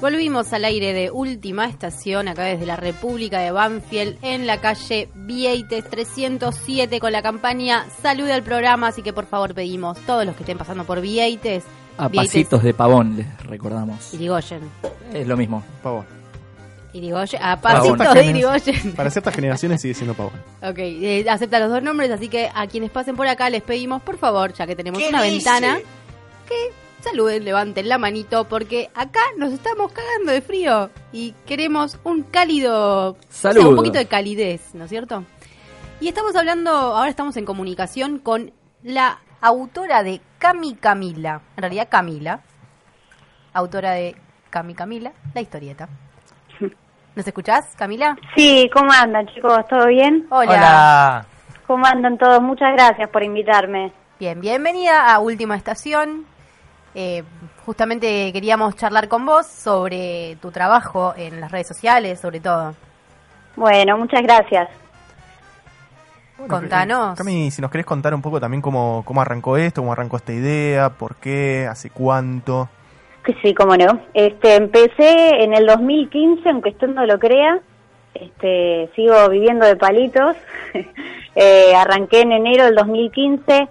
Volvimos al aire de última estación, acá desde la República de Banfield, en la calle Vieites 307, con la campaña Salude al programa. Así que por favor pedimos, todos los que estén pasando por Vieites. A pasitos de pavón, les recordamos. Irigoyen. Es lo mismo. Pavón. Irigoyen. A pasitos de Irigoyen. Para ciertas generaciones sigue siendo pavón. Ok, eh, acepta los dos nombres, así que a quienes pasen por acá les pedimos, por favor, ya que tenemos una ventana, que saluden, levanten la manito, porque acá nos estamos cagando de frío y queremos un cálido, Saludo. un poquito de calidez, ¿no es cierto? Y estamos hablando, ahora estamos en comunicación con la autora de Cami Camila, en realidad Camila, autora de Cami Camila, la historieta. ¿Nos escuchás, Camila? Sí, ¿cómo andan chicos? ¿Todo bien? Hola. ¿Cómo andan todos? Muchas gracias por invitarme. Bien, bienvenida a Última Estación. Eh, justamente queríamos charlar con vos sobre tu trabajo en las redes sociales, sobre todo. Bueno, muchas gracias. Contanos. Cami, si nos querés contar un poco también cómo, cómo arrancó esto, cómo arrancó esta idea, por qué, hace cuánto. Que sí, cómo no. Este, empecé en el 2015, aunque usted no lo crea. Este, sigo viviendo de palitos. eh, arranqué en enero del 2015, eh,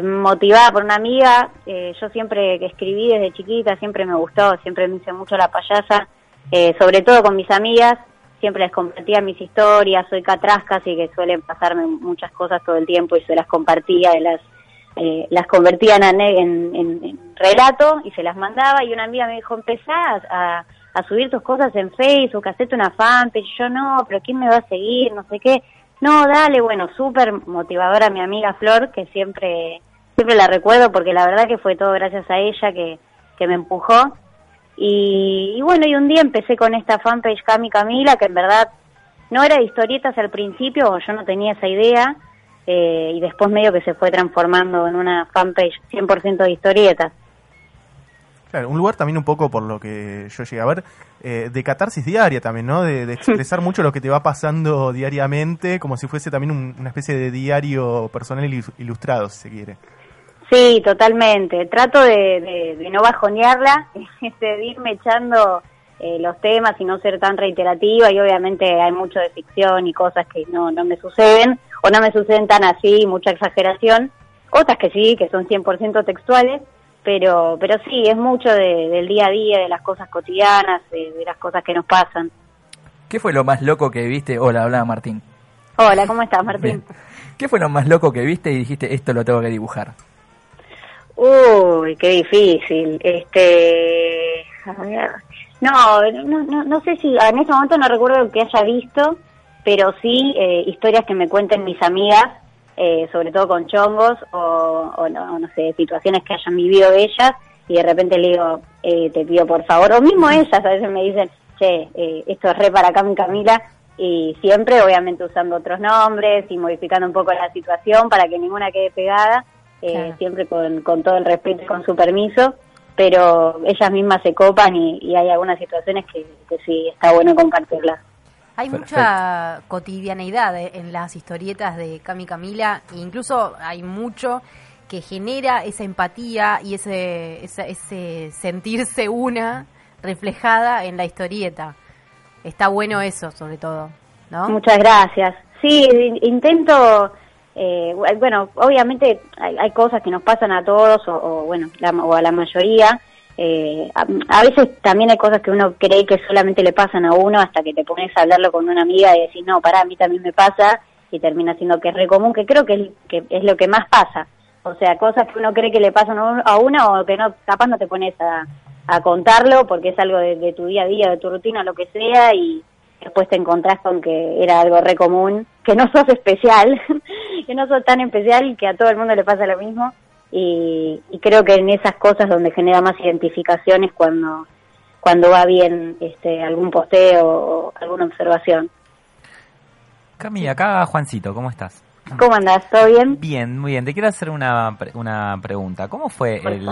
motivada por una amiga. Eh, yo siempre que escribí desde chiquita, siempre me gustó, siempre me hice mucho la payasa, eh, sobre todo con mis amigas. Siempre les compartía mis historias, soy catrasca, así que suelen pasarme muchas cosas todo el tiempo y se las compartía, las eh, las convertía en relato y se las mandaba y una amiga me dijo, empezá a, a subir tus cosas en Facebook, hacete una fanpage, yo no, pero ¿quién me va a seguir? No sé qué. No, dale, bueno, súper motivadora mi amiga Flor, que siempre, siempre la recuerdo porque la verdad que fue todo gracias a ella que, que me empujó. Y, bueno, y un día empecé con esta fanpage Cami Camila, que en verdad no era de historietas al principio, yo no tenía esa idea, eh, y después medio que se fue transformando en una fanpage 100% de historietas. Claro, un lugar también un poco por lo que yo llegué a ver, eh, de catarsis diaria también, ¿no? De, de expresar mucho lo que te va pasando diariamente, como si fuese también un- una especie de diario personal ilus- ilustrado, si se quiere. Sí, totalmente. Trato de, de- de no bajonearla, este, de irme echando eh, los temas y no ser tan reiterativa y obviamente hay mucho de ficción y cosas que no, no me suceden o no me suceden tan así, mucha exageración. Otras que sí, que son 100% textuales, pero, pero sí, es mucho de- del día a día, de las cosas cotidianas, de, de las cosas que nos pasan. ¿Qué fue lo más loco que viste? Hola, hablaba Martín. Hola, ¿cómo estás, Martín? Bien. ¿Qué fue lo más loco que viste y dijiste, esto lo tengo que dibujar? Uy, qué difícil. Este, a ver. No, no, no, no sé si en ese momento no recuerdo que haya visto, pero sí eh, historias que me cuenten mis amigas, eh, sobre todo con chongos o, o no, no sé, situaciones que hayan vivido ellas y de repente le digo, eh, te pido por favor, o mismo ellas a veces me dicen, che, eh, esto es re para acá mi Camila y siempre obviamente usando otros nombres y modificando un poco la situación para que ninguna quede pegada eh, Claro. siempre con, con todo el respeto y con su permiso, pero ellas mismas se copan y, y hay algunas situaciones que, que sí está bueno compartirlas. Hay Perfecto. mucha cotidianeidad eh, en las historietas de Cami Camila, e incluso hay mucho que genera esa empatía y ese, esa- ese sentirse una reflejada en la historieta. Está bueno eso, sobre todo, ¿no? Muchas gracias. Sí, in- intento, eh, bueno, obviamente hay, hay cosas que nos pasan a todos o, o, bueno, la- o a la mayoría. Eh, a, veces también hay cosas que uno cree que solamente le pasan a uno hasta que te pones a hablarlo con una amiga y decís, no, para a mí también me pasa y termina siendo que es re común, que creo que es, que es lo que más pasa. O sea, cosas que uno cree que le pasan a uno- o que no, capaz no te pones a, contarlo porque es algo de, tu día a día, de tu rutina, lo que sea, y después te encontrás con que era algo re común, que no sos especial, que no sos tan especial que a todo el mundo le pasa lo mismo. Y, y creo que en esas cosas donde genera más identificaciones cuando cuando va bien este algún posteo o alguna observación. Cami, acá Juancito, ¿cómo estás? ¿Cómo andás? ¿Todo bien? Bien, muy bien. Te quiero hacer una, pre- una pregunta. ¿Cómo fue el,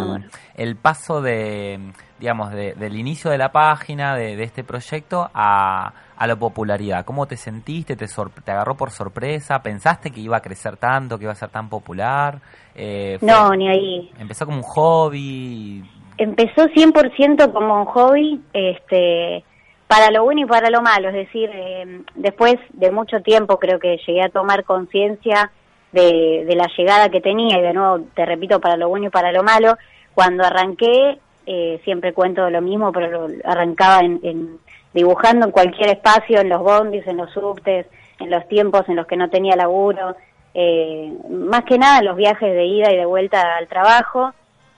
el paso de, digamos, de- del inicio de la página, de, de este proyecto, a, a la popularidad? ¿Cómo te sentiste? ¿Te, ¿Te agarró por sorpresa? ¿Pensaste que iba a crecer tanto, que iba a ser tan popular? Eh, fue- No, ni ahí. Empezó como un hobby. empezó 100% como un hobby, este, para lo bueno y para lo malo, es decir, eh, después de mucho tiempo creo que llegué a tomar conciencia de, de, la llegada que tenía y de nuevo, te repito, para lo bueno y para lo malo, cuando arranqué, eh, siempre cuento lo mismo, pero arrancaba en, en, dibujando en cualquier espacio, en los bondis, en los subtes, en los tiempos en los que no tenía laburo, eh, más que nada en los viajes de ida y de vuelta al trabajo,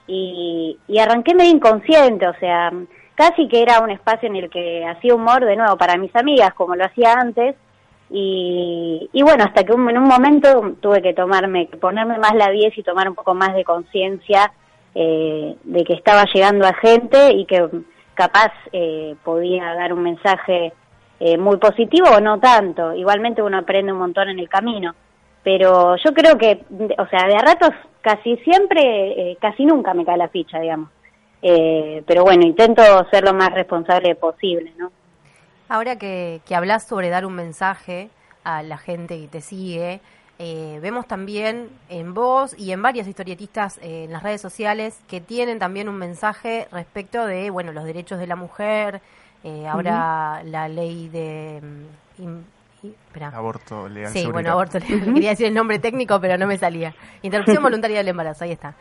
y, y arranqué medio inconsciente, o sea, casi que era un espacio en el que hacía humor de nuevo para mis amigas, como lo hacía antes, y, y bueno, hasta que en un momento tuve que tomarme, ponerme más la 10 y tomar un poco más de conciencia eh, de que estaba llegando a gente y que capaz eh, podía dar un mensaje eh, muy positivo o no tanto. Igualmente uno aprende un montón en el camino. Pero yo creo que, o sea, de a ratos casi siempre, eh, casi nunca me cae la ficha, digamos. Eh, pero bueno, intento ser lo más responsable posible, ¿no? Ahora que, que hablas sobre dar un mensaje a la gente que te sigue, eh, vemos también en vos y en varias historietistas eh, en las redes sociales que tienen también un mensaje respecto de, bueno, los derechos de la mujer, eh, ahora uh -huh. la ley de... Um, aborto legal. Sí, bueno, aborto legal. Quería decir el nombre técnico, pero no me salía. Interrupción voluntaria del embarazo, ahí está.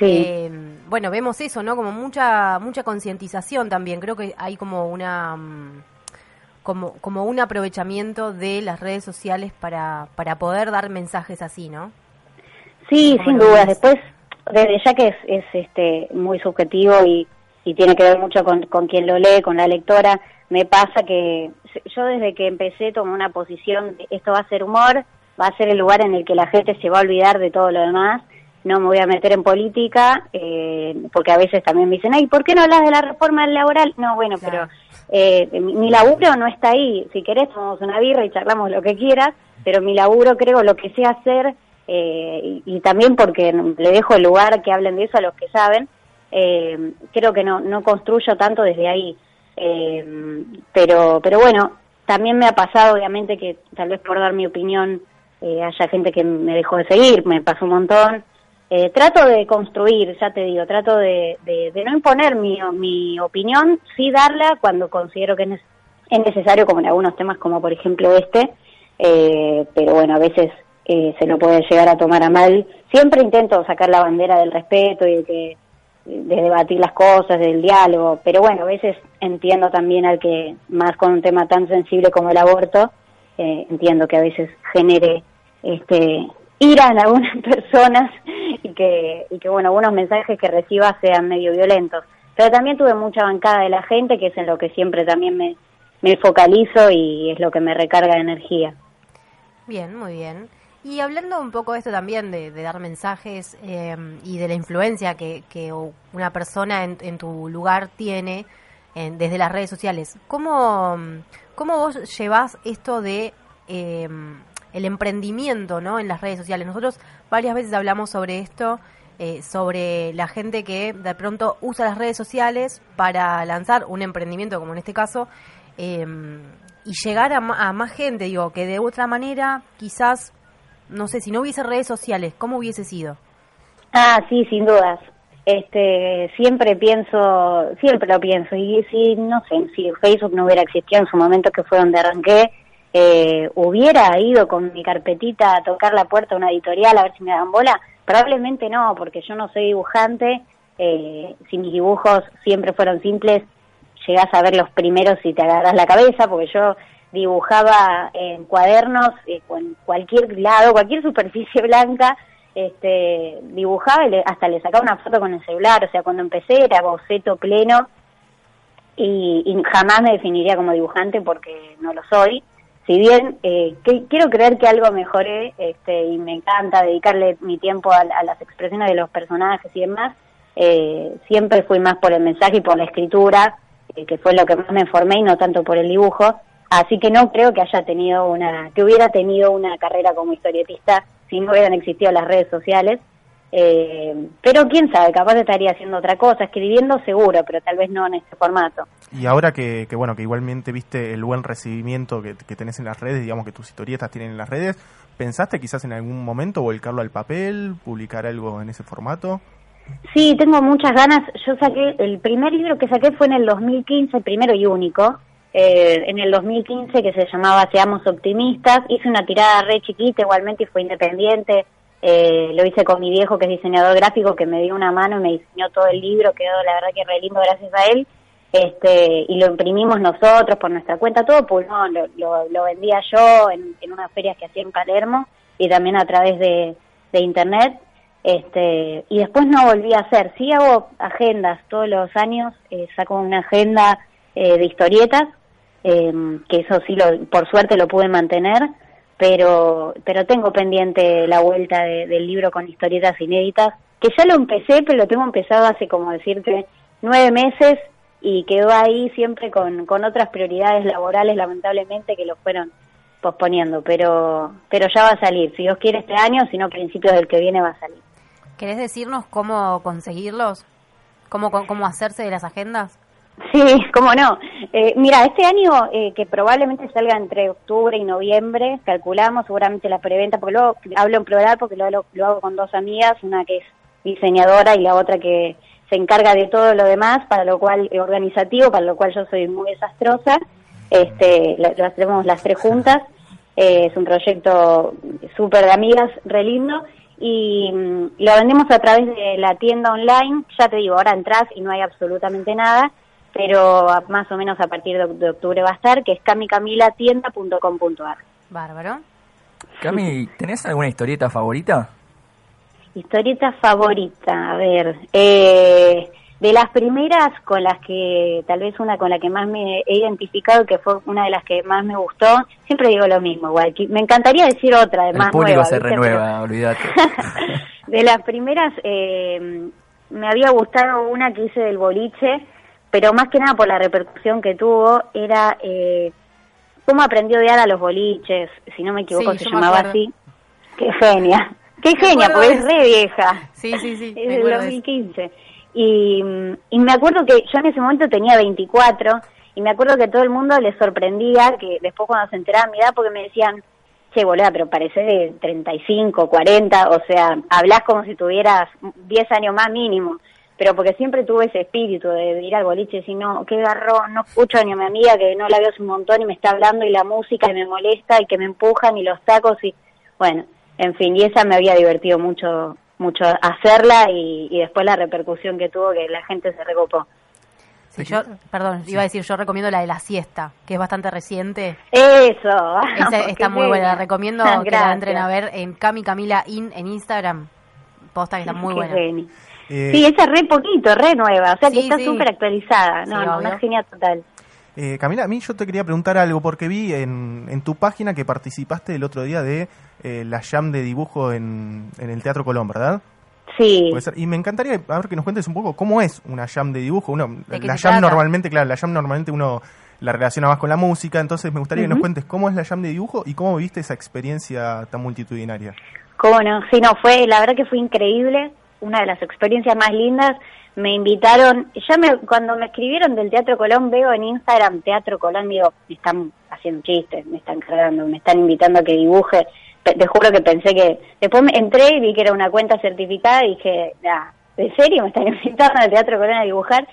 Sí. Eh, bueno, vemos eso, ¿no? Como mucha mucha concientización también. Creo que hay como una um, como como un aprovechamiento de las redes sociales para para poder dar mensajes así, ¿no? Sí, sin duda. Después, desde ya que es, es este muy subjetivo y, y tiene que ver mucho con, con quien lo lee, con la lectora, me pasa que yo desde que empecé tomé una posición, esto va a ser humor, va a ser el lugar en el que la gente se va a olvidar de todo lo demás, no me voy a meter en política, eh, porque a veces también me dicen, ay, ¿por qué no hablas de la reforma laboral? No, bueno, claro. pero eh, mi, mi laburo no está ahí, si querés tomamos una birra y charlamos lo que quieras, pero mi laburo creo lo que sé hacer, eh, y, y también porque le dejo el lugar que hablen de eso a los que saben, eh, creo que no, no construyo tanto desde ahí. Eh, pero, pero bueno, también me ha pasado, obviamente, que tal vez por dar mi opinión eh, haya gente que me dejó de seguir, me pasó un montón. Eh, trato de construir, ya te digo, trato de, de, no imponer mi, mi opinión, sí darla cuando considero que es, es necesario, como en algunos temas, como por ejemplo este, eh, pero bueno, a veces eh, se lo puede llegar a tomar a mal. Siempre intento sacar la bandera del respeto y de que de debatir las cosas, del diálogo, pero bueno, a veces entiendo también al que, más con un tema tan sensible como el aborto, eh, entiendo que a veces genere este ira en algunas personas y que, y que bueno, algunos mensajes que reciba sean medio violentos. Pero también tuve mucha bancada de la gente, que es en lo que siempre también me, me focalizo y es lo que me recarga de energía. Bien, muy bien. Y hablando un poco de esto también, de, dar mensajes eh, y de la influencia que, que una persona en, en, tu lugar tiene en, desde las redes sociales, ¿cómo, cómo vos llevas esto de eh, el emprendimiento ¿no? en las redes sociales? Nosotros varias veces hablamos sobre esto, eh, sobre la gente que de pronto usa las redes sociales para lanzar un emprendimiento, como en este caso, y llegar a, a más gente, digo, que de otra manera quizás no sé, si no hubiese redes sociales, ¿cómo hubiese sido? Ah, sí, sin dudas. Este, siempre pienso, siempre lo pienso. Y si, no sé, si Facebook no hubiera existido en su momento, que fue donde arranqué, eh, hubiera ido con mi carpetita a tocar la puerta a una editorial a ver si me daban bola. Probablemente no, porque yo no soy dibujante. Eh, si mis dibujos siempre fueron simples, llegás a ver los primeros y te agarras la cabeza, porque yo dibujaba en cuadernos, eh, en cualquier lado, cualquier superficie blanca, este, dibujaba y hasta le sacaba una foto con el celular, o sea, cuando empecé era boceto pleno y, y jamás me definiría como dibujante porque no lo soy. Si bien eh, que, quiero creer que algo mejoré este, y me encanta dedicarle mi tiempo a, las expresiones de los personajes y demás, eh, siempre fui más por el mensaje y por la escritura, eh, que fue lo que más me formé y no tanto por el dibujo. Así que no creo que haya tenido una, que hubiera tenido una carrera como historietista si no hubieran existido las redes sociales. Eh, pero quién sabe, capaz estaría haciendo otra cosa, escribiendo seguro, pero tal vez no en este formato. Y ahora que, que bueno, que igualmente viste el buen recibimiento que, que, tenés en las redes, digamos que tus historietas tienen en las redes, ¿pensaste quizás en algún momento volcarlo al papel, publicar algo en ese formato? Sí, tengo muchas ganas. Yo saqué, el primer libro que saqué fue en el 2015, el primero y único. Eh, en el 2015 que se llamaba Seamos Optimistas. Hice una tirada re chiquita igualmente y fue independiente. Eh, lo hice con mi viejo que es diseñador gráfico que me dio una mano y me diseñó todo el libro. Quedó la verdad que re lindo gracias a él. Este, y lo imprimimos nosotros por nuestra cuenta, todo pulmón. Lo, lo, lo vendía yo en, en unas ferias que hacía en Palermo y también a través de, de internet. Este, y después no volví a hacer. Sí hago agendas todos los años, eh, saco una agenda eh, de historietas, eh, que eso sí, lo, por suerte lo pude mantener, pero, pero tengo pendiente la vuelta de- del libro con historietas inéditas, que ya lo empecé, pero lo tengo empezado hace como decirte nueve meses y quedó ahí siempre con, con otras prioridades laborales, lamentablemente, que lo fueron posponiendo, pero, pero ya va a salir, si Dios quiere este año, si no principios del que viene va a salir. ¿Querés decirnos cómo conseguirlos? ¿Cómo, cómo hacerse de las agendas? Sí, cómo no. Eh, mira, este año eh, que probablemente salga entre octubre y noviembre, calculamos seguramente la preventa, porque luego hablo en plural porque lo, lo, lo hago con dos amigas, una que es diseñadora y la otra que se encarga de todo lo demás, para lo cual eh, organizativo, para lo cual yo soy muy desastrosa. Este, lo, hacemos las tres juntas. Eh, es un proyecto súper de amigas, re lindo. Y mm, lo vendemos a través de la tienda online. Ya te digo, ahora entras y no hay absolutamente nada, pero a- más o menos a partir de, de octubre va a estar, que es camicamilatienda.com.ar. Bárbaro. Cami, ¿tenés alguna historieta favorita? Historieta favorita, a ver, eh, de las primeras con las que, tal vez una con la que más me he identificado, que fue una de las que más me gustó, siempre digo lo mismo, igual, me encantaría decir otra, de El más público nueva, se ¿viste? renueva, olvídate. Pero- de las primeras, eh, me había gustado una que hice del boliche, pero más que nada por la repercusión que tuvo, era eh, cómo aprendió a odiar a los boliches, si no me equivoco Sí, se llamaba así. Qué genia, qué genia, porque es re vieja. Sí, sí, sí. Es del acuerdo de eso. 2015. Y, y me acuerdo que yo en ese momento tenía 24 y me acuerdo que todo el mundo le sorprendía que después cuando se enteraban mi edad porque me decían, che, boluda, pero pareces de 35, 40, o sea, hablas como si tuvieras 10 años más mínimo. Pero porque siempre tuve ese espíritu de, ir al boliche y decir, no, qué garrón, no escucho ni a mi amiga que no la veo hace un montón y me está hablando y la música y me molesta y que me empujan y los tacos y, bueno, en fin, y esa me había divertido mucho mucho hacerla y, y después la repercusión que tuvo que la gente se recopó. Sí, yo, perdón, iba a decir, yo recomiendo la de la siesta, que es bastante reciente. Eso, Esa vamos, está muy buena, la recomiendo que la entren a ver en Cami Camila In en Instagram. Posta que está muy Qué buena. Eh, Sí, esa es re poquito, re nueva, o sea Sí, que está sí. súper actualizada. Sí, No, no, obvio. una genia total. eh, Camila, a mí yo te quería preguntar algo porque vi en, en tu página que participaste el otro día de eh, la jam de dibujo en, en el Teatro Colón, ¿verdad? Sí. Y me encantaría a ver que nos cuentes un poco cómo es una jam de dibujo. Uno, ¿De qué la jam trata? normalmente, claro, la jam normalmente uno la relaciona más con la música, entonces me gustaría que nos cuentes cómo es la jam de dibujo y cómo viste esa experiencia tan multitudinaria. cómo no, sí, no, fue, la verdad que fue increíble, una de las experiencias más lindas. Me invitaron, ya me, cuando me escribieron del Teatro Colón, veo en Instagram Teatro Colón, digo, me están haciendo chistes, me están cargando, me están invitando a que dibuje. Te juro que pensé que, después me entré y vi que era una cuenta certificada y dije, ah, ¿de serio me están invitando al Teatro Colón a dibujar?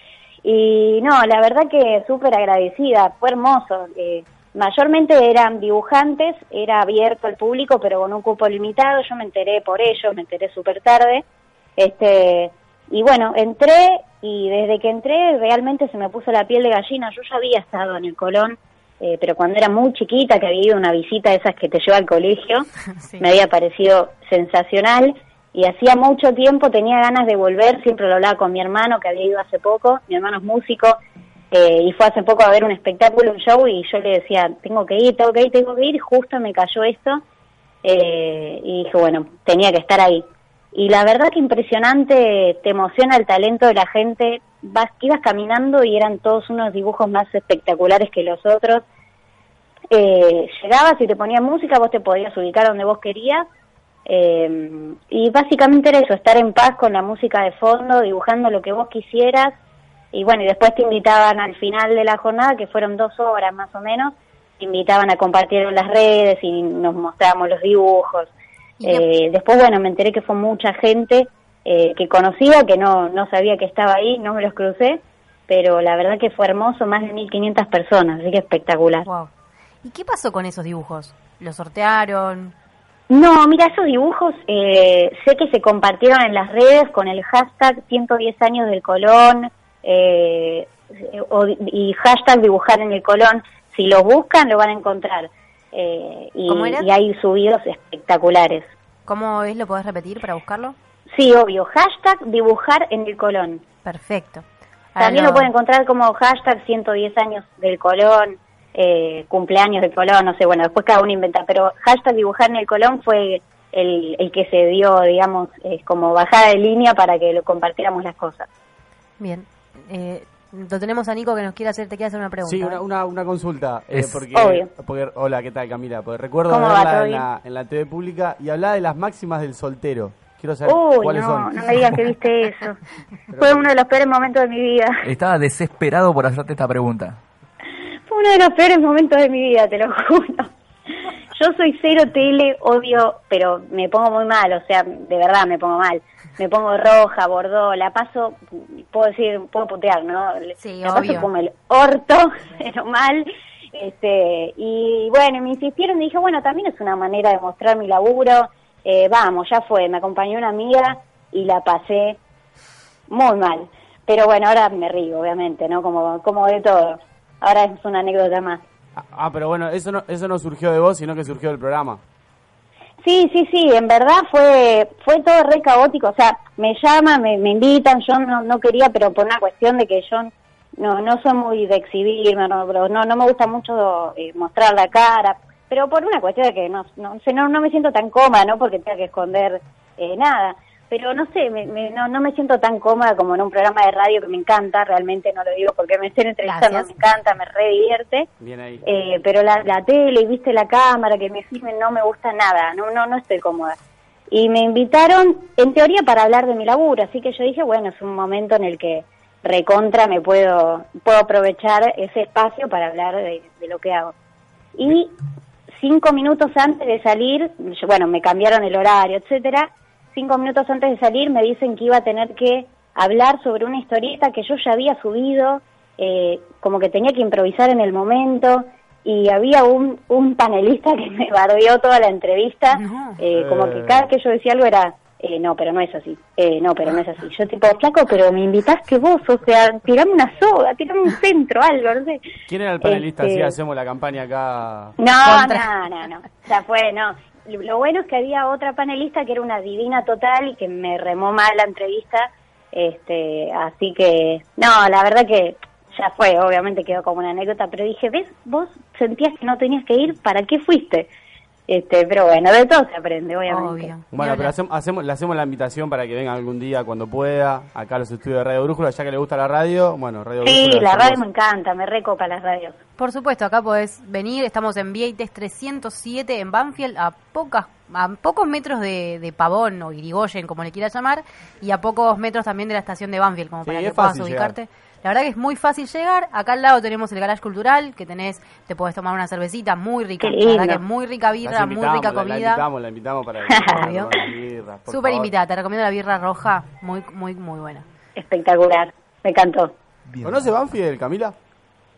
Y no, la verdad que súper agradecida, fue hermoso. eh, mayormente eran dibujantes, era abierto al público, pero con un cupo limitado. Yo me enteré por ello, me enteré súper tarde. Este, y bueno, entré y desde que entré realmente se me puso la piel de gallina. Yo ya había estado en el Colón, eh, pero cuando era muy chiquita, que había ido una visita de esas que te lleva al colegio, Sí. me había parecido sensacional y hacía mucho tiempo tenía ganas de volver, siempre lo hablaba con mi hermano que había ido hace poco, mi hermano es músico eh, y fue hace poco a ver un espectáculo, un show y yo le decía, tengo que ir, tengo que ir, tengo que ir y justo me cayó esto eh, y dije, bueno, tenía que estar ahí. Y la verdad que impresionante, te emociona el talento de la gente, vas, ibas caminando y eran todos unos dibujos más espectaculares que los otros eh, llegabas y te ponían música, vos te podías ubicar donde vos querías. eh, y básicamente era eso, estar en paz con la música de fondo, dibujando lo que vos quisieras. Y bueno, y después te invitaban al final de la jornada, que fueron dos horas más o menos, te invitaban a compartir en las redes y nos mostrábamos los dibujos. ¿Y qué- Eh, después, bueno, me enteré que fue mucha gente eh, que conocía, que no, no sabía que estaba ahí, no me los crucé, pero la verdad que fue hermoso, más de 1.500 personas, así que espectacular. Wow. ¿Y qué pasó con esos dibujos? ¿Los sortearon? No, mira, esos dibujos eh, sé que se compartieron en las redes con el hashtag 110 años del Colón eh, y hashtag dibujar en el Colón. Si los buscan, lo van a encontrar. Eh, y, ¿Cómo era? y hay subidos espectaculares. ¿Cómo es? ¿Lo podés repetir para buscarlo? Sí, obvio, hashtag dibujar en el Colón. Perfecto. Ahora También lo pueden encontrar como hashtag 110 años del Colón, eh, cumpleaños del Colón, no sé, bueno, después cada uno inventa, pero hashtag dibujar en el Colón fue el, el que se dio, digamos, eh, como bajada de línea para que lo compartiéramos las cosas. Bien. Eh, lo tenemos a Nico que nos quiere hacer, te quiere hacer una pregunta. Sí, una, una, una consulta. eh, Es- porque, Obvio. porque- hola, ¿qué tal Camila? Porque recuerdo verla ¿Todo en la, en la TV pública y hablaba de las máximas del soltero. Quiero saber Uy, cuáles no, son. no me digas que viste eso. Fue uno de los peores momentos de mi vida. Estaba desesperado por hacerte esta pregunta. Fue uno de los peores momentos de mi vida, te lo juro. Yo soy cero tele, odio, pero me pongo muy mal, o sea, de verdad me pongo mal. Me pongo roja, bordó, la paso, puedo decir, puedo putear, ¿no? Sí, la obvio. paso como el orto, pero mal. Este, y bueno, me insistieron y dije, bueno, también es una manera de mostrar mi laburo. Eh, vamos, ya fue, me acompañó una amiga y la pasé muy mal. Pero bueno, ahora me río, obviamente, ¿no? Como, como de todo. Ahora es una anécdota más. Ah, Ah, pero bueno, eso no, eso no surgió de vos, sino que surgió del programa. Sí, sí, sí, en verdad fue fue todo re caótico, o sea, me llaman, me, me invitan, yo no, no quería, pero por una cuestión de que yo no no soy muy de exhibirme, no, no, no me gusta mucho eh, mostrar la cara, pero por una cuestión de que no no, no, no me siento tan cómoda, ¿no? Porque tenga que esconder eh, nada, pero no sé, me, me- no, no me siento tan cómoda como en un programa de radio que me encanta, realmente no lo digo porque me estén entrevistando, Gracias. me encanta, me re divierte. Bien ahí. Eh, pero la, la tele, viste la cámara, que me filmen, no me gusta nada, no, no, no estoy cómoda. Y me invitaron, en teoría, para hablar de mi laburo, así que yo dije, bueno, es un momento en el que recontra me puedo, puedo aprovechar ese espacio para hablar de, de lo que hago. Y cinco minutos antes de salir, yo- bueno, me cambiaron el horario, etcétera, cinco minutos antes de salir me dicen que iba a tener que hablar sobre una historieta que yo ya había subido, eh, como que tenía que improvisar en el momento, y había un, un panelista que me bardeó toda la entrevista, No. eh, como que cada que yo decía algo era, eh, no, pero no es así, eh, no, pero no es así. Yo tipo, flaco, pero me invitaste vos, o sea, tirame una soga, tirame un centro, algo, no sé. ¿Quién era el panelista? Este- Así hacemos la campaña acá. No, Contra. no, no, no. Ya fue, no. Lo bueno es que había otra panelista que era una divina total y que me remó mal la entrevista. Este, así que, no, la verdad que ya fue, obviamente quedó como una anécdota, pero dije, ¿ves? Vos sentías que no tenías que ir, ¿para qué fuiste? Este, pero bueno, de todo se aprende, obviamente. Obvio. Bueno, pero hacemos, hacemos, le hacemos la invitación para que venga algún día cuando pueda, acá a los estudios de Radio Brújula, ya que le gusta la radio, bueno, Radio Sí, Brújula. la radio me encanta, me recopa las radios. Por supuesto, acá podés venir. Estamos en Vieites 307 en Banfield, a pocas a pocos metros de, de Pavón o Irigoyen, como le quieras llamar, y a pocos metros también de la estación de Banfield, como Sí, para que puedas fácil ubicarte. La verdad que es muy fácil llegar. Acá al lado tenemos el garage cultural, que tenés, te podés tomar una cervecita muy rica. Qué La verdad lindo. que es muy rica birra, muy rica la- La comida. invitamos, la invitamos para Súper invitada, te recomiendo la birra roja, muy, muy, muy buena. Espectacular, me encantó. Bien. ¿Conoce Banfield, Camila?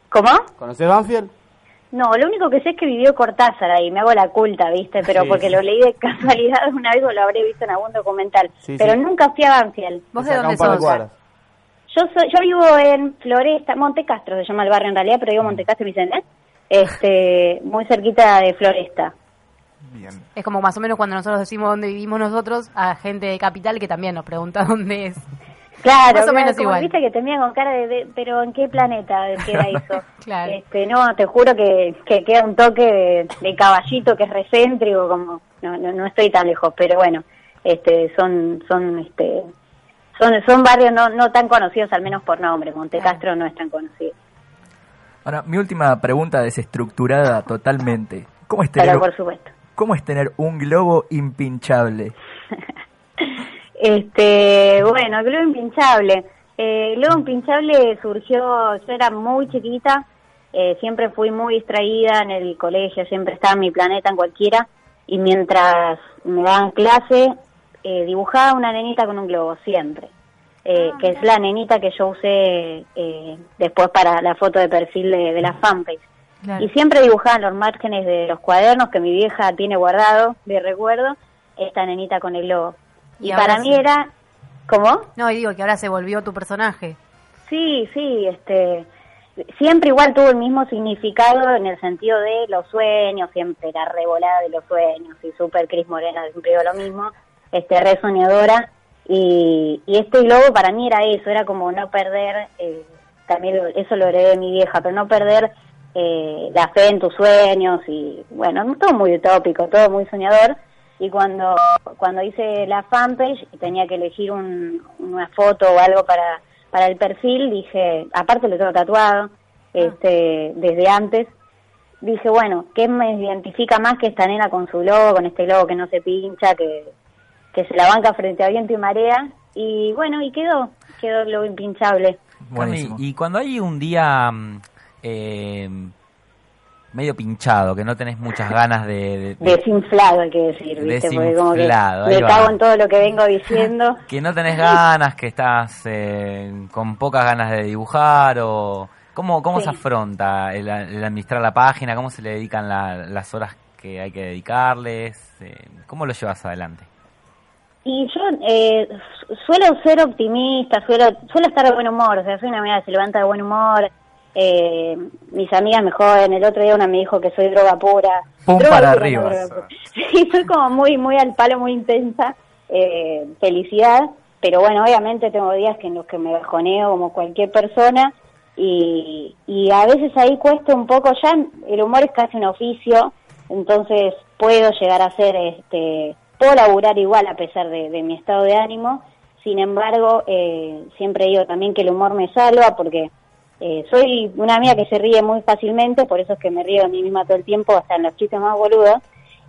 ¿Cómo? ¿Conoces Banfield? No, lo único que sé es que vivió Cortázar ahí, me hago la culta, ¿viste? Pero Sí, porque sí. lo leí de casualidad una vez o lo habré visto en algún documental. Sí, pero sí. nunca fui a Banfield. ¿Vos de dónde sos? Yo soy, yo vivo en Floresta, Monte Castro se llama el barrio en realidad, pero digo Monte Castro y Vicente, este, muy cerquita de Floresta. Bien. Es como más o menos cuando nosotros decimos dónde vivimos nosotros, a gente de Capital que también nos pregunta dónde es. Claro, Más o claro, menos igual. viste que te miran con cara de, de- pero ¿en qué planeta queda eso? Claro. Este, no, te juro que, que queda un toque de, de caballito que es recéntrico, como no, no, no estoy tan lejos, pero bueno, este, son, son, este, son, son barrios no, no tan conocidos, al menos por nombre. Monte Claro. Castro no es tan conocido. Ahora, mi última pregunta desestructurada totalmente. ¿Cómo es tener, Pero por supuesto. ¿cómo es tener un globo impinchable? Este, bueno, globo impinchable. Eh, globo impinchable surgió, yo era muy chiquita, eh, siempre fui muy distraída en el colegio, siempre estaba en mi planeta en cualquiera, y mientras me daban clase, eh, dibujaba una nenita con un globo, siempre. Eh, que es la nenita que yo usé eh, después para la foto de perfil de, de la fanpage. Claro. Y siempre dibujaba en los márgenes de los cuadernos que mi vieja tiene guardado de recuerdo esta nenita con el globo. Y para mí sí. era, ¿cómo? No, y digo que ahora se volvió tu personaje. Sí, sí, este, siempre igual tuvo el mismo significado en el sentido de los sueños, siempre era revolada de los sueños y super Cris Morena, siempre digo lo mismo, este, re soñadora. Y, y este globo para mí era eso, era como no perder, eh, también lo- eso lo heredé de mi vieja, pero no perder eh, la fe en tus sueños y bueno, todo muy utópico, todo muy soñador. Y cuando cuando hice la fanpage y tenía que elegir un- una foto o algo para para el perfil dije aparte lo tengo tatuado este desde antes dije bueno qué me identifica más que esta nena con su globo con este globo que no se pincha que que se la banca frente a viento y marea y bueno y quedó quedó globo impinchable Buenísimo. Y cuando hay un día mm, eh, medio pinchado, que no tenés muchas ganas de... de- de- desinflado hay que decir viste porque como que me cago en todo lo que vengo diciendo que no tenés ganas, que estás eh, con pocas ganas de dibujar o... ¿Cómo, cómo Sí. se afronta el, el administrar la página? ¿Cómo se le dedican la- las horas que hay que dedicarles? Eh, ¿Cómo lo llevas adelante? Y yo eh, su- suelo ser optimista, suelo, suelo estar de buen humor, o sea, soy una amiga que se levanta de buen humor. Eh, mis amigas me joden, el otro día una me dijo que soy droga pura. Pum Droga para pura, arriba. droga. Sí, soy como muy, muy al palo, muy intensa. Eh, felicidad, pero bueno, obviamente tengo días que en los que me bajoneo como cualquier persona y, y a veces ahí cuesta un poco, ya el humor es casi un oficio, entonces puedo llegar a ser, este, puedo laburar igual a pesar de, mi estado de ánimo, sin embargo, eh, siempre digo también que el humor me salva porque eh, soy una amiga que se ríe muy fácilmente, por eso es que me río de mí misma todo el tiempo, hasta en los chistes más boludos,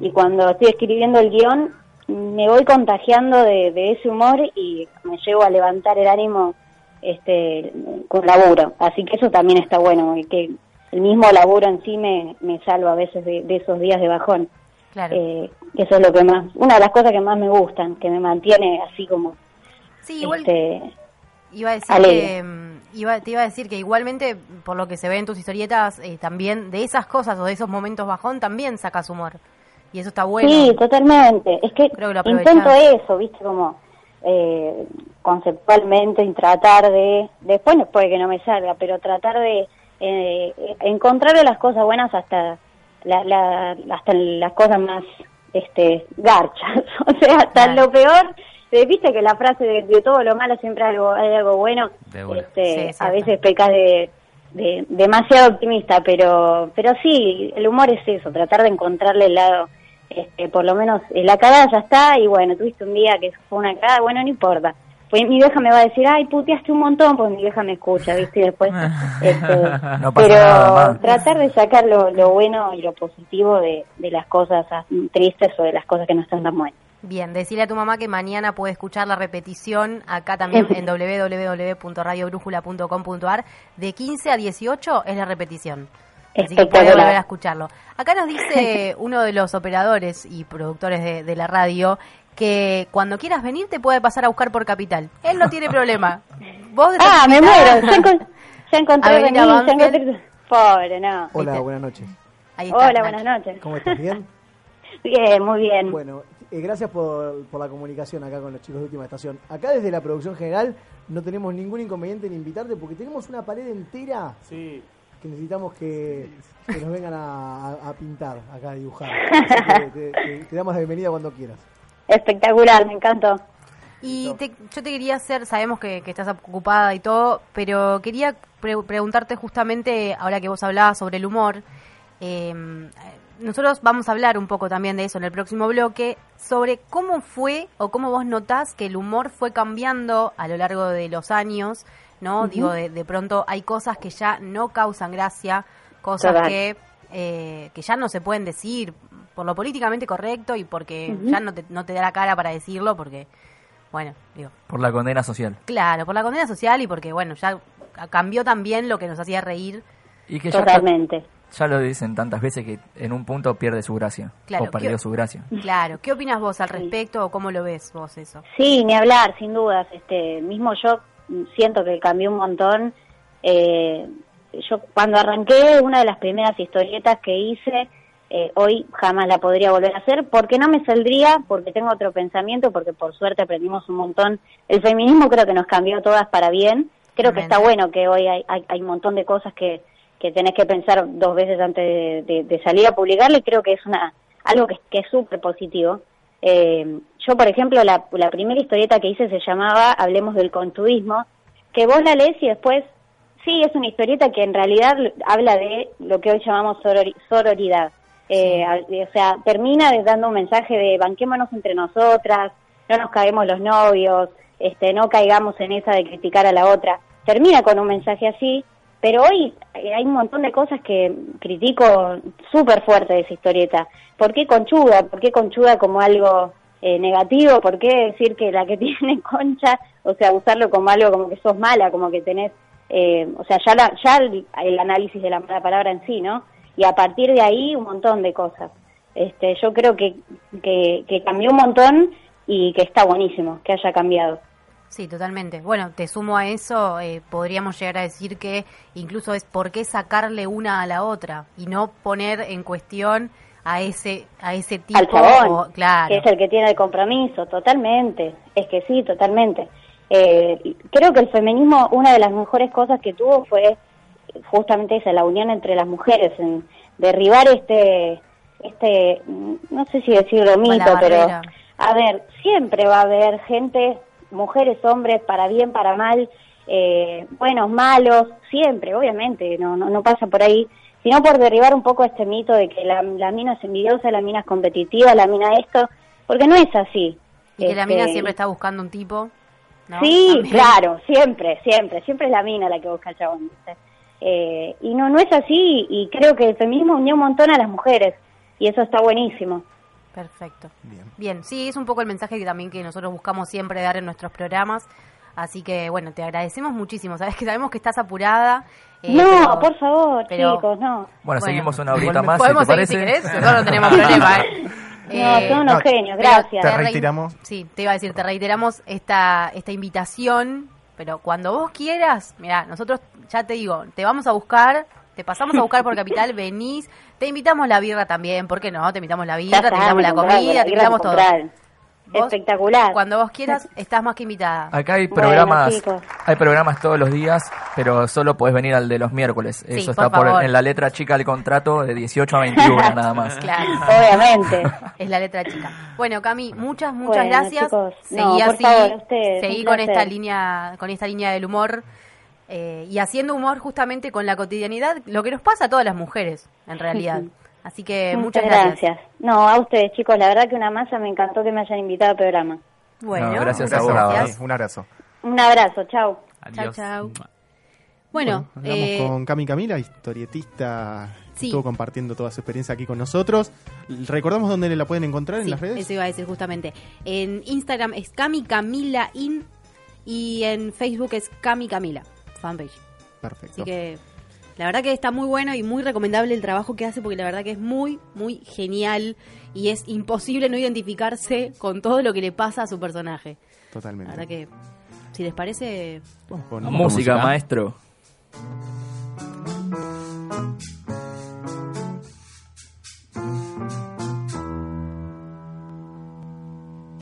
y cuando estoy escribiendo el guion me voy contagiando de, ese humor y me llevo a levantar el ánimo este con laburo, así que eso también está bueno, que el mismo laburo en sí me, me salva a veces de esos días de bajón. Claro. Eh, eso es lo que más, una de las cosas que más me gustan, que me mantiene así como sí, igual este iba a decir alegre. que, mm, iba, te iba a decir que igualmente, por lo que se ve en tus historietas, eh, también de esas cosas o de esos momentos bajón también sacas humor. Y eso está bueno. Sí, totalmente. Es que, Creo que intento eso, viste, como eh, conceptualmente y tratar de, después no puede que no me salga, pero tratar de eh, encontrarle las cosas buenas hasta la, la- hasta las cosas más este garchas, o sea, hasta Claro. lo peor. eh, Viste que la frase de, de todo lo malo siempre hay algo, hay algo bueno. Este, Sí, a veces pecas de, de demasiado optimista, pero pero sí, el humor es eso, tratar de encontrarle el lado, este, por lo menos eh, la cagada ya está y bueno, tuviste un día que fue una cagada, bueno, no importa. Pues mi vieja me va a decir, ay, puteaste un montón, pues mi vieja me escucha, ¿viste? Y después, este, No pasa pero nada, tratar de sacar lo, lo bueno y lo positivo de, de las cosas ah, tristes o de las cosas que no están tan buenas. Bien, decirle a tu mamá que mañana puede escuchar la repetición acá también en www.radiobrújula.com.ar de 15 a 18 es la repetición. Así que puede volver a escucharlo. Acá nos dice uno de los operadores y productores de, de la radio que cuando quieras venir te puede pasar a buscar por Capital. Él no tiene problema. Vos Ah, me muero, ya, encon- ya encontré ya. Pobre, no. Hola, ¿Viste? buenas noches. Ahí está, Hola, buenas noches. ¿Cómo estás? ¿Bien? Bien, muy bien. Bueno, eh, gracias por, por la comunicación acá con los chicos de Última Estación. Acá desde la producción general no tenemos ningún inconveniente en invitarte porque tenemos una pared entera Sí. que necesitamos que, que nos vengan a, a- a pintar, acá a dibujar. Así que te, te- te damos la bienvenida cuando quieras. Espectacular, me encantó. Y te- yo te quería hacer, sabemos que, que estás ocupada y todo, pero quería pre- preguntarte justamente, ahora que vos hablabas sobre el humor, eh, nosotros vamos a hablar un poco también de eso en el próximo bloque, sobre cómo fue o cómo vos notás que el humor fue cambiando a lo largo de los años, ¿no? Digo, de, de pronto hay cosas que ya no causan gracia, cosas Total. que, eh, que ya no se pueden decir por lo políticamente correcto y porque ya no te, no te da la cara para decirlo, porque, bueno, digo, Por la condena social. Claro, por la condena social y porque, bueno, ya cambió también lo que nos hacía reír. Y que Totalmente. ya lo dicen tantas veces que en un punto pierde su gracia. Claro, o perdió ¿qué- su gracia. Claro, ¿qué opinas vos al respecto o cómo lo ves vos eso? Sí, ni hablar, sin dudas. Este, mismo yo siento que cambió un montón. Eh, yo cuando arranqué una de las primeras historietas que hice, eh, hoy jamás la podría volver a hacer porque no me saldría, porque tengo otro pensamiento, porque por suerte aprendimos un montón. El feminismo creo que nos cambió todas para bien. Creo que está bueno que hoy hay, hay, hay un montón de cosas que, que tenés que pensar dos veces antes de, de- de salir a publicarle y creo que es una algo que, que es súper positivo. Eh, yo, por ejemplo, la, la primera historieta que hice se llamaba Hablemos del contuismo, que vos la lees y después, sí, es una historieta que en realidad habla de lo que hoy llamamos sorori- sororidad. Eh, al- o sea, termina de- dando un mensaje de banquémonos entre nosotras, no nos caemos los novios, este, no caigamos en esa de criticar a la otra. Termina con un mensaje así, pero hoy eh, hay un montón de cosas que critico súper fuerte de esa historieta. ¿Por qué conchuda? ¿Por qué conchuda como algo eh, negativo? ¿Por qué decir que la que tiene concha, o sea, usarlo como algo como que sos mala, como que tenés, eh, o sea, ya, la- ya el, el análisis de la mala palabra en sí, ¿no? Y a partir de ahí un montón de cosas. Este, yo creo que, que, que cambió un montón y que está buenísimo que haya cambiado. Sí, totalmente. Bueno, te sumo a eso, eh, podríamos llegar a decir que incluso es por qué sacarle una a la otra y no poner en cuestión a ese a ese tipo. al chabón, o- claro. que es el que tiene el compromiso, totalmente, es que sí, totalmente. Eh, creo que el feminismo, una de las mejores cosas que tuvo fue justamente esa, la unión entre las mujeres, en derribar este, este, no sé si decirlo mito, pero a ver, siempre va a haber gente, mujeres, hombres, para bien, para mal, eh, buenos, malos, siempre, obviamente, no, no, no pasa por ahí, sino por derribar un poco este mito de que la, la mina es envidiosa, la mina es competitiva, la mina esto, porque no es así. Y que la Este, mina siempre está buscando un tipo. ¿no? Sí, También. claro, siempre, siempre, siempre es la mina la que busca el chabón. Eh, y no, no es así, y creo que el feminismo unió un montón a las mujeres, y eso está buenísimo. Perfecto. Bien. Bien, sí, es un poco el mensaje que también que nosotros buscamos siempre dar en nuestros programas. Así que, bueno, te agradecemos muchísimo. Sabes que sabemos que estás apurada. eh, no, pero- por favor, pero- chicos, no. Bueno, Bueno, seguimos una horita más, si te Podemos seguir parece. si querés, nosotros no tenemos problema. ¿eh? No, Eh, son unos no, genios, gracias. Te rei- reiteramos. Sí, te iba a decir, te reiteramos esta, esta invitación, pero cuando vos quieras, mira, nosotros ya te digo, te vamos a buscar, te pasamos a buscar por Capital, venís, te invitamos la birra también, ¿por qué no? Te invitamos la birra, te invitamos la comida, te invitamos todo. Vos, Espectacular. Cuando vos quieras, estás más que invitada. Acá hay programas, hay programas todos los días, pero solo podés venir al de los miércoles. Sí, Eso por está por, favor. en la letra chica del contrato de 18 a 21 nada más. Claro. Obviamente. Es la letra chica. Bueno, Cami, muchas, muchas Bueno, gracias. chicos, Seguí no, por así, favor, ustedes, seguí con placer. esta línea, con esta línea del humor eh, y haciendo humor justamente con la cotidianidad, lo que nos pasa a todas las mujeres, en realidad. Así que muchas, gracias. No, a ustedes, chicos, la verdad que una masa me encantó que me hayan invitado al programa. Bueno, No, gracias a vos. gracias. Un abrazo. Un abrazo, chao. Adiós. Chau, chau. Bueno, hablamos eh, con Cami Camila, historietista que Sí. estuvo compartiendo toda su experiencia aquí con nosotros. Recordamos dónde la pueden encontrar en sí, las redes. eso iba a decir justamente. En Instagram es Cami Camila In y en Facebook es Cami Camila, fanpage. Perfecto. Así que la verdad que está muy bueno y muy recomendable el trabajo que hace porque la verdad que es muy, muy genial y es imposible no identificarse con todo lo que le pasa a su personaje. Totalmente. La verdad que, si les parece... Con música, maestro.